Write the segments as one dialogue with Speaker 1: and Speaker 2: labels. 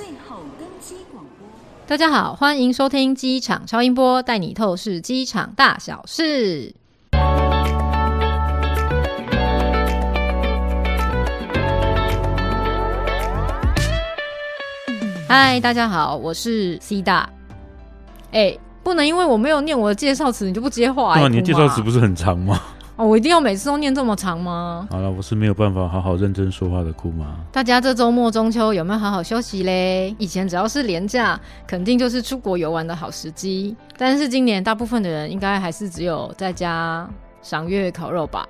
Speaker 1: 最后登机广播。
Speaker 2: 大家好，欢迎收听机场超音波，带你透视机场大小事。嗨，大家好，我是 C 大。哎，不能因为我没有念我的介绍词，你就不接话。
Speaker 3: 对啊，你的介绍词不是很长吗？
Speaker 2: 哦，我一定要每次都念这么长吗？
Speaker 3: 好了，我是没有办法好好认真说话的库妈。
Speaker 2: 大家这周末中秋有没有好好休息嘞？以前只要是连假，肯定就是出国游玩的好时机。但是今年大部分的人应该还是只有在家赏月烤肉吧？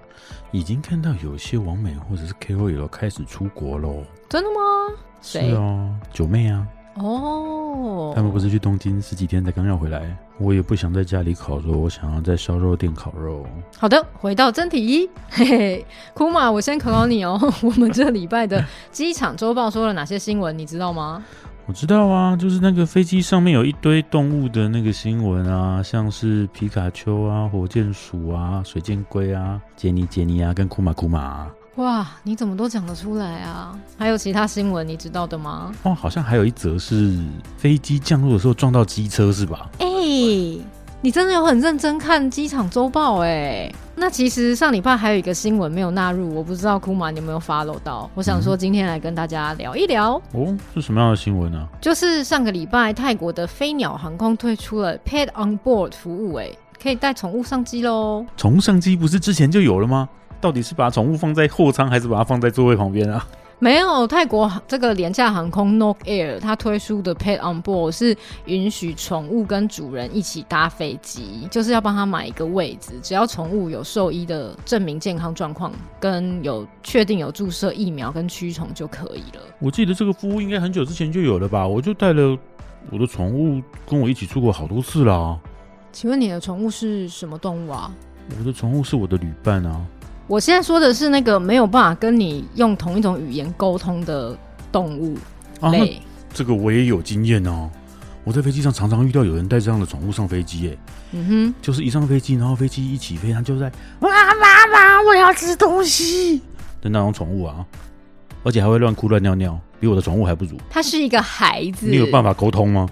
Speaker 3: 已经看到有些网美或者是 KOL 开始出国喽。
Speaker 2: 真的吗？
Speaker 3: 是哦，九妹啊。
Speaker 2: 哦，
Speaker 3: 他们不是去东京十几天才刚要回来？我也不想在家里烤肉，我想要在烧肉店烤肉。
Speaker 2: 好的，回到真题，嘿嘿，库玛，我先考考你哦。我们这礼拜的机场周报说了哪些新闻，你知道吗？
Speaker 3: 我知道啊，就是那个飞机上面有一堆动物的那个新闻啊，像是皮卡丘啊、火箭鼠啊、水箭龟啊、杰尼杰尼啊，跟库玛库玛啊。
Speaker 2: 哇，你怎么都讲得出来啊？还有其他新闻你知道的吗？
Speaker 3: 哦，好像还有一则是飞机降落的时候撞到机车，是吧？
Speaker 2: 哎、欸，你真的有很认真看机场周报哎。那其实上礼拜还有一个新闻没有纳入，我不知道库玛你有没有 follow 到？我想说今天来跟大家聊一聊。
Speaker 3: 嗯、哦，是什么样的新闻呢？
Speaker 2: 就是上个礼拜泰国的飞鸟航空推出了 Pet on Board 服务，哎，可以带宠物上机喽。
Speaker 3: 宠物上机不是之前就有了吗？到底是把宠物放在货舱，还是把它放在座位旁边啊？
Speaker 2: 没有，泰国这个廉价航空 Nok Air 它推出的 Pet on Board 是允许宠物跟主人一起搭飞机，就是要帮他买一个位置，只要宠物有兽医的证明健康状况，跟有确定有注射疫苗跟驱虫就可以了。
Speaker 3: 我记得这个服务应该很久之前就有了吧？我就带了我的宠物跟我一起出国好多次了。
Speaker 2: 请问你的宠物是什么动物啊？
Speaker 3: 我的宠物是我的旅伴啊。
Speaker 2: 我现在说的是那个没有办法跟你用同一种语言沟通的动物类。啊，
Speaker 3: 这个我也有经验哦。我在飞机上常常遇到有人带这样的宠物上飞机，哎，嗯哼，就是一上飞机，然后飞机一起飞，它就在哇妈妈，我要吃东西的那种宠物啊，而且还会乱哭乱尿尿，比我的宠物还不如。
Speaker 2: 它是一个孩子，
Speaker 3: 你有办法沟通吗？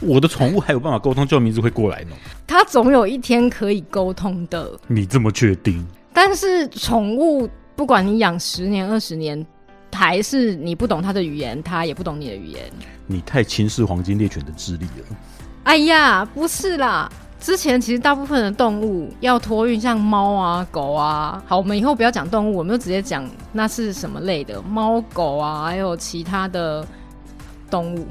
Speaker 3: 我的宠物还有办法沟通，叫名字会过来呢。
Speaker 2: 它总有一天可以沟通的。
Speaker 3: 你这么确定？
Speaker 2: 但是宠物，不管你养十年、二十年，还是你不懂它的语言，它也不懂你的语言。
Speaker 3: 你太轻视黄金猎犬的智力了。
Speaker 2: 哎呀，不是啦，之前其实大部分的动物要托运，像猫啊、狗啊，好，我们以后不要讲动物，我们就直接讲那是什么类的猫、狗啊，还有其他的动物。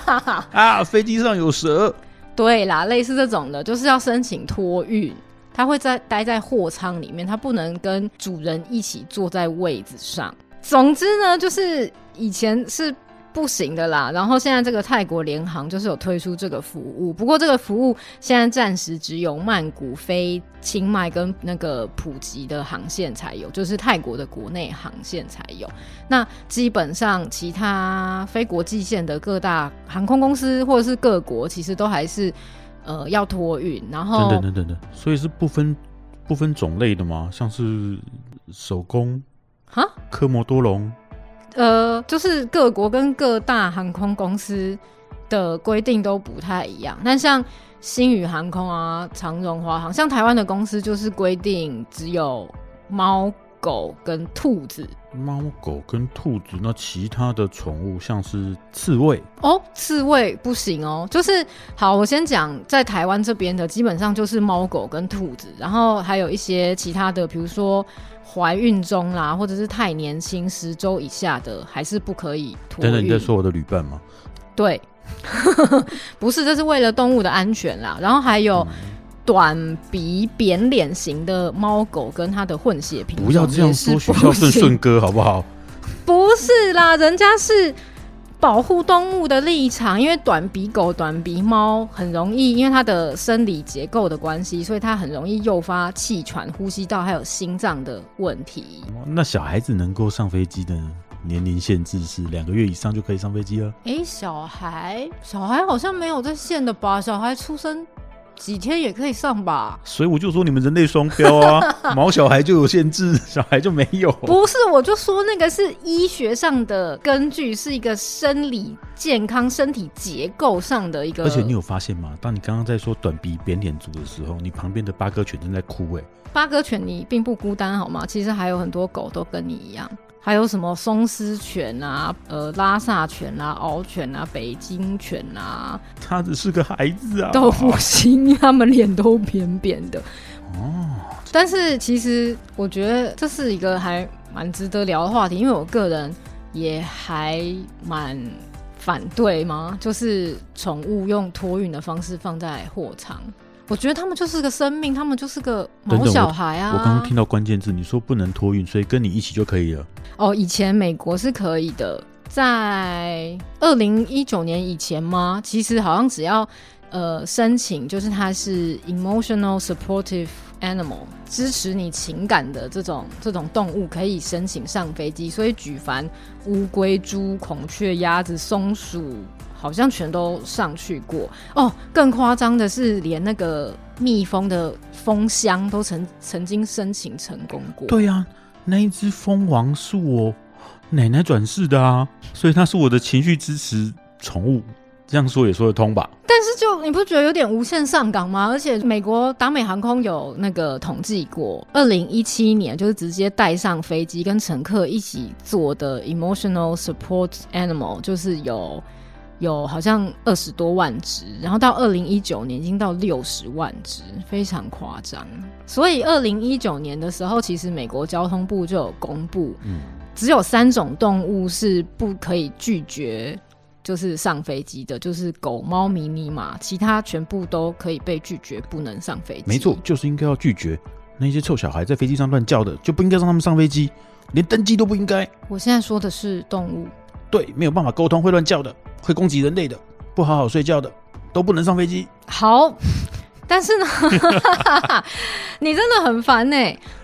Speaker 3: 啊，飞机上有蛇。
Speaker 2: 对啦，类似这种的，就是要申请托运。它会在待在货舱里面，它不能跟主人一起坐在位子上。总之呢，就是以前是不行的啦。然后现在这个泰国联航就是有推出这个服务，不过这个服务现在暂时只有曼谷飞清迈跟那个普吉的航线才有，就是泰国的国内航线才有。那基本上其他非国际线的各大航空公司或者是各国，其实都还是。呃，要托运，然后
Speaker 3: 等等等等等，所以是不分不分种类的吗？像是手工哈，科摩多龙，
Speaker 2: 呃，就是各国跟各大航空公司的规定都不太一样。但像星宇航空啊、长荣、华航，像台湾的公司就是规定只有猫。狗跟兔子，
Speaker 3: 猫狗跟兔子，那其他的宠物像是刺猬
Speaker 2: 哦，刺猬不行哦。就是好，我先讲在台湾这边的，基本上就是猫狗跟兔子，然后还有一些其他的，比如说怀孕中啦，或者是太年轻十周以下的，还是不可以。
Speaker 3: 等等，你在说我的旅伴吗？
Speaker 2: 对，不是，这是为了动物的安全啦。然后还有。嗯短鼻扁脸型的猫狗跟它的混血品种，
Speaker 3: 不要这样说，学校顺顺哥好不好？
Speaker 2: 不是啦，人家是保护动物的立场，因为短鼻狗、短鼻猫很容易，因为它的生理结构的关系，所以它很容易诱发气喘、呼吸道还有心脏的问题。
Speaker 3: 那小孩子能够上飞机的年龄限制是两个月以上就可以上飞机了？
Speaker 2: 哎、欸，小孩，小孩好像没有在限的吧？小孩出生。几天也可以上吧？
Speaker 3: 所以我就说你们人类双标啊，毛小孩就有限制，小孩就没有。
Speaker 2: 不是，我就说那个是医学上的根据，是一个生理健康、身体结构上的一个。
Speaker 3: 而且你有发现吗？当你刚刚在说短鼻扁脸族的时候，你旁边的八哥犬正在哭诶、欸。
Speaker 2: 巴哥犬你并不孤单好吗？其实还有很多狗都跟你一样。还有什么松狮犬啊，呃，拉萨犬啊，獒犬啊，北京犬啊，
Speaker 3: 他只是个孩子啊，
Speaker 2: 豆腐心，他们脸都扁扁的。哦，但是其实我觉得这是一个还蛮值得聊的话题，因为我个人也还蛮反对嘛，就是宠物用托运的方式放在货舱。我觉得他们就是个生命，他们就是个毛小孩啊！
Speaker 3: 我刚刚听到关键字，你说不能托运，所以跟你一起就可以了。
Speaker 2: 哦，以前美国是可以的，在二零一九年以前吗？其实好像只要呃申请，就是它是 emotional supportive animal，支持你情感的这种这种动物，可以申请上飞机。所以举凡乌龟、猪、孔雀、鸭子、松鼠。好像全都上去过哦，更夸张的是，连那个蜜蜂的蜂箱都曾曾经申请成功过。
Speaker 3: 对呀、啊，那一只蜂王是我奶奶转世的啊，所以它是我的情绪支持宠物，这样说也说得通吧？
Speaker 2: 但是就你不觉得有点无限上岗吗？而且美国达美航空有那个统计过，二零一七年就是直接带上飞机跟乘客一起做的 emotional support animal，就是有。有好像二十多万只，然后到二零一九年已经到六十万只，非常夸张。所以二零一九年的时候，其实美国交通部就有公布，嗯，只有三种动物是不可以拒绝，就是上飞机的，就是狗、猫、迷你马，其他全部都可以被拒绝，不能上飞机。
Speaker 3: 没错，就是应该要拒绝那些臭小孩在飞机上乱叫的，就不应该让他们上飞机，连登机都不应该。
Speaker 2: 我现在说的是动物，
Speaker 3: 对，没有办法沟通会乱叫的。会攻击人类的，不好好睡觉的，都不能上飞机。
Speaker 2: 好，但是呢，你真的很烦呢。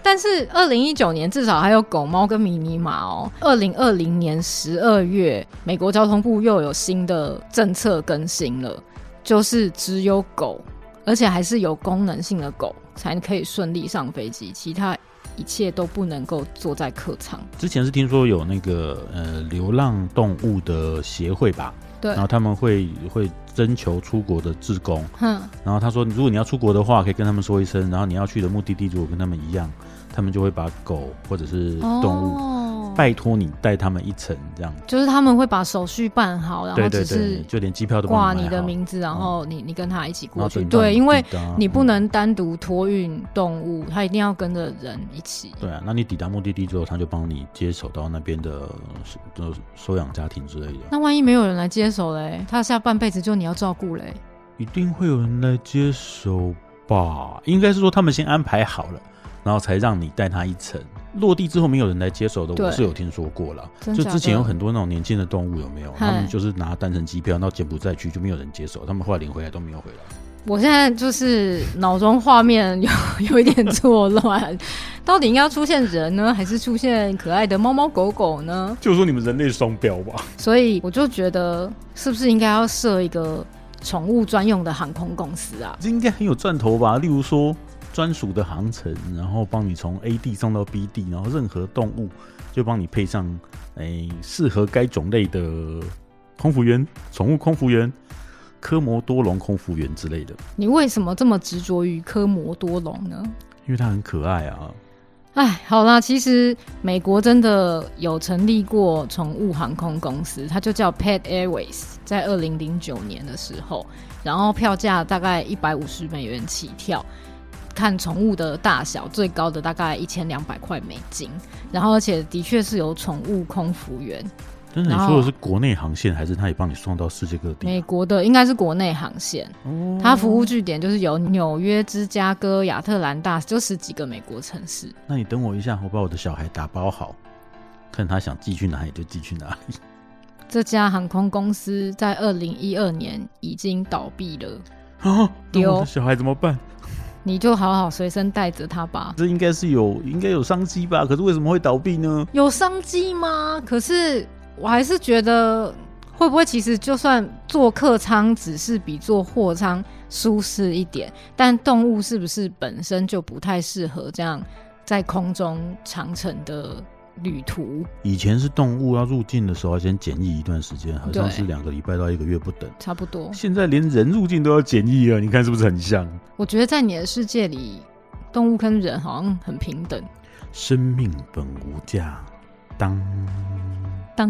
Speaker 2: 但是二零一九年至少还有狗猫跟迷你马哦。二零二零年十二月，美国交通部又有新的政策更新了，就是只有狗，而且还是有功能性的狗才可以顺利上飞机，其他一切都不能够坐在客舱。
Speaker 3: 之前是听说有那个呃流浪动物的协会吧。
Speaker 2: 对，
Speaker 3: 然后他们会会征求出国的志工，嗯，然后他说，如果你要出国的话，可以跟他们说一声，然后你要去的目的地如果跟他们一样，他们就会把狗或者是动物。哦拜托你带他们一程，这样
Speaker 2: 就是他们会把手续办好，然后只是
Speaker 3: 就连机票都
Speaker 2: 挂你的名字，然后你你跟他一起过去。对，因为你不能单独托运动物，他一定要跟着人一起。
Speaker 3: 对啊，那你抵达目的地之后，他就帮你接手到那边的收收养家庭之类的。
Speaker 2: 那万一没有人来接手嘞？他下半辈子就你要照顾嘞？
Speaker 3: 一定会有人来接手吧？应该是说他们先安排好了。然后才让你带他一程，落地之后没有人来接手的，我是有听说过了。就之前有很多那种年轻的动物有没有？他们就是拿单程机票到柬埔寨去，就没有人接手，他们后来领回来都没有回来。
Speaker 2: 我现在就是脑中画面有 有一点错乱，到底应该要出现人呢，还是出现可爱的猫猫狗狗呢？
Speaker 3: 就说你们人类双标吧。
Speaker 2: 所以我就觉得，是不是应该要设一个宠物专用的航空公司啊？
Speaker 3: 这应该很有赚头吧？例如说。专属的航程，然后帮你从 A 地送到 B 地，然后任何动物就帮你配上诶适合该种类的空服员、宠物空服员、科摩多龙空服员之类的。
Speaker 2: 你为什么这么执着于科摩多龙呢？
Speaker 3: 因为它很可爱啊！
Speaker 2: 哎，好啦，其实美国真的有成立过宠物航空公司，它就叫 Pet Airways，在二零零九年的时候，然后票价大概一百五十美元起跳。看宠物的大小，最高的大概一千两百块美金，然后而且的确是有宠物空服员。
Speaker 3: 但是，你说的是国内航线，还是他也帮你送到世界各地？
Speaker 2: 美国的应该是国内航线，哦，它服务据点就是有纽约、芝加哥、亚特兰大，就十几个美国城市。
Speaker 3: 那你等我一下，我把我的小孩打包好，看他想寄去哪里就寄去哪里。
Speaker 2: 这家航空公司在二零一二年已经倒闭了
Speaker 3: 啊！丢，我的小孩怎么办？
Speaker 2: 你就好好随身带着它吧。
Speaker 3: 这应该是有，应该有商机吧？可是为什么会倒闭呢？
Speaker 2: 有商机吗？可是我还是觉得会不会其实就算做客舱只是比做货舱舒适一点，但动物是不是本身就不太适合这样在空中长程的旅途？
Speaker 3: 以前是动物要入境的时候要先检疫一段时间，好像是两个礼拜到一个月不等，
Speaker 2: 差不多。
Speaker 3: 现在连人入境都要检疫了，你看是不是很像？
Speaker 2: 我觉得在你的世界里，动物跟人好像很平等。
Speaker 3: 生命本无价，当当，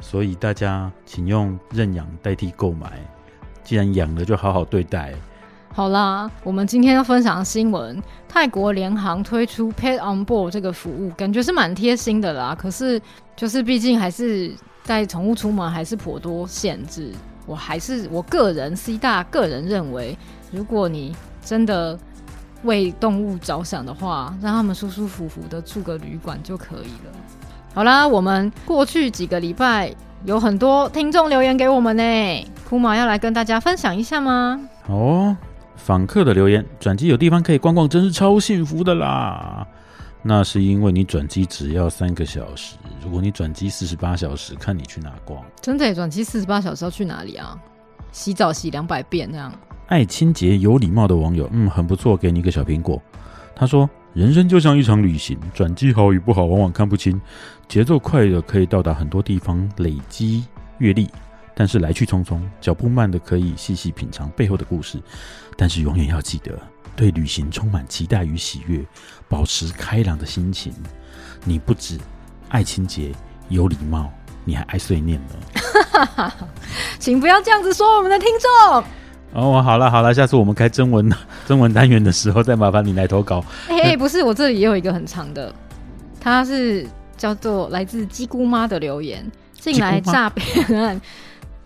Speaker 3: 所以大家请用认养代替购买。既然养了，就好好对待。
Speaker 2: 好啦，我们今天要分享的新闻：泰国联航推出 Pet on Board 这个服务，感觉是蛮贴心的啦。可是，就是毕竟还是带宠物出门还是颇多限制。我还是我个人 C 大个人认为，如果你真的为动物着想的话，让他们舒舒服服的住个旅馆就可以了。好啦，我们过去几个礼拜有很多听众留言给我们呢，库玛要来跟大家分享一下吗？
Speaker 3: 哦，访客的留言，转机有地方可以逛逛，真是超幸福的啦。那是因为你转机只要三个小时，如果你转机四十八小时，看你去哪逛。
Speaker 2: 真的，转机四十八小时要去哪里啊？洗澡洗两百遍那样。
Speaker 3: 爱清洁有礼貌的网友，嗯，很不错，给你一个小苹果。他说：“人生就像一场旅行，转机好与不好往往看不清。节奏快的可以到达很多地方，累积阅历；但是来去匆匆，脚步慢的可以细细品尝背后的故事。但是永远要记得，对旅行充满期待与喜悦，保持开朗的心情。你不止爱清洁有礼貌，你还爱碎念呢。”
Speaker 2: 请不要这样子说我们的听众。
Speaker 3: 哦，好了好了，下次我们开征文 征文单元的时候，再麻烦你来投稿。
Speaker 2: 哎、欸，不是，我这里也有一个很长的，它是叫做来自鸡姑妈的留言，进来诈骗案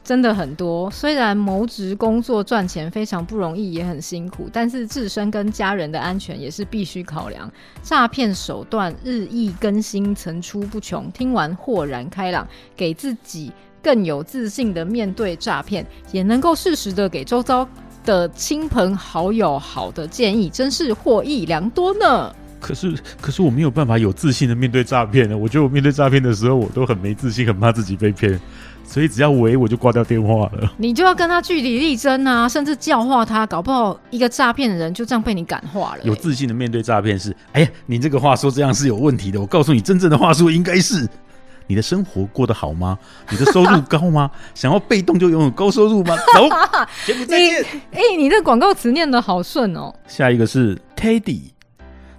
Speaker 2: 真的很多。虽然谋职工作赚钱非常不容易，也很辛苦，但是自身跟家人的安全也是必须考量。诈骗手段日益更新，层出不穷。听完豁然开朗，给自己。更有自信的面对诈骗，也能够适时的给周遭的亲朋好友好的建议，真是获益良多呢。
Speaker 3: 可是，可是我没有办法有自信的面对诈骗呢。我觉得我面对诈骗的时候，我都很没自信，很怕自己被骗，所以只要喂我就挂掉电话了。
Speaker 2: 你就要跟他据理力争啊，甚至教化他，搞不好一个诈骗的人就这样被你感化了欸。
Speaker 3: 有自信的面对诈骗是，哎呀，你这个话说这样是有问题的。我告诉你，真正的话术应该是。你的生活过得好吗？你的收入高吗？想要被动就拥有高收入吗？走，节目再见。
Speaker 2: 哎、欸，你这广告词念得好顺哦。
Speaker 3: 下一个是 Teddy，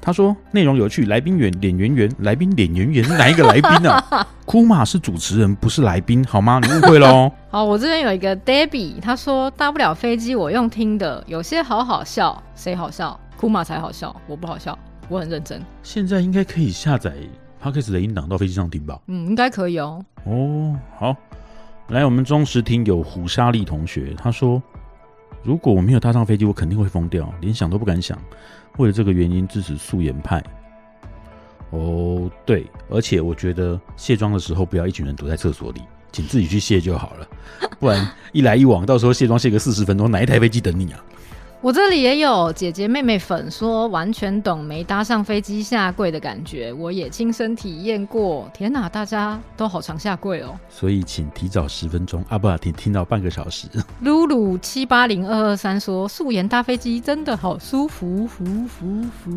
Speaker 3: 他说内容有趣，来宾圆脸圆圆，来宾脸圆圆，哪一个来宾啊？库玛是主持人，不是来宾，好吗？你误会喽。
Speaker 2: 好，我这边有一个 Debbie，他说搭不了飞机，我用听的，有些好好笑，谁好笑？库玛才好笑，我不好笑，我很认真。
Speaker 3: 现在应该可以下载。Podcast 的音档到飞机上听吧。
Speaker 2: 嗯，应该可以哦。
Speaker 3: 哦，好，来，我们忠实听友胡莎莉同学，他说：“如果我没有搭上飞机，我肯定会疯掉，连想都不敢想。为了这个原因支持素颜派。”哦，对，而且我觉得卸妆的时候不要一群人躲在厕所里，请自己去卸就好了，不然一来一往，到时候卸妆卸个四十分钟，哪一台飞机等你啊？
Speaker 2: 我这里也有姐姐妹妹粉说完全懂没搭上飞机下跪的感觉，我也亲身体验过。天哪，大家都好常下跪哦！所
Speaker 3: 以请提早十分钟啊，不，听听到半个小时。
Speaker 2: 露露七八零二二三说素颜搭飞机真的好舒服，服服服。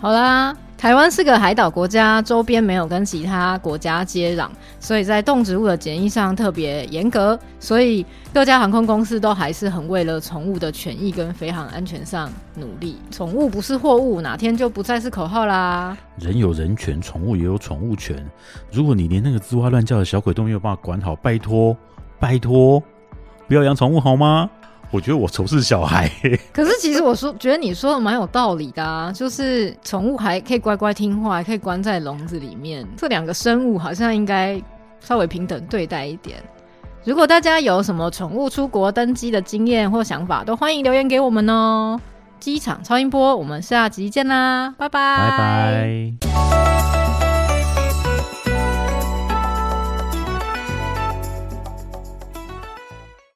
Speaker 2: 好啦。台湾是个海岛国家，周边没有跟其他国家接壤，所以在动植物的检疫上特别严格。所以各家航空公司都还是很为了宠物的权益跟飞航安全上努力。宠物不是货物，哪天就不再是口号啦。
Speaker 3: 人有人权，宠物也有宠物权。如果你连那个吱哇乱叫的小鬼都没有办法管好，拜托，拜托，不要养宠物好吗？我觉得我仇视小孩，
Speaker 2: 可是其实我说觉得你说的蛮有道理的啊，就是宠物还可以乖乖听话，还可以关在笼子里面，这两个生物好像应该稍微平等对待一点。如果大家有什么宠物出国登机的经验或想法，都欢迎留言给我们哦。机场超音波，我们下集见啦，拜拜，
Speaker 3: 拜拜。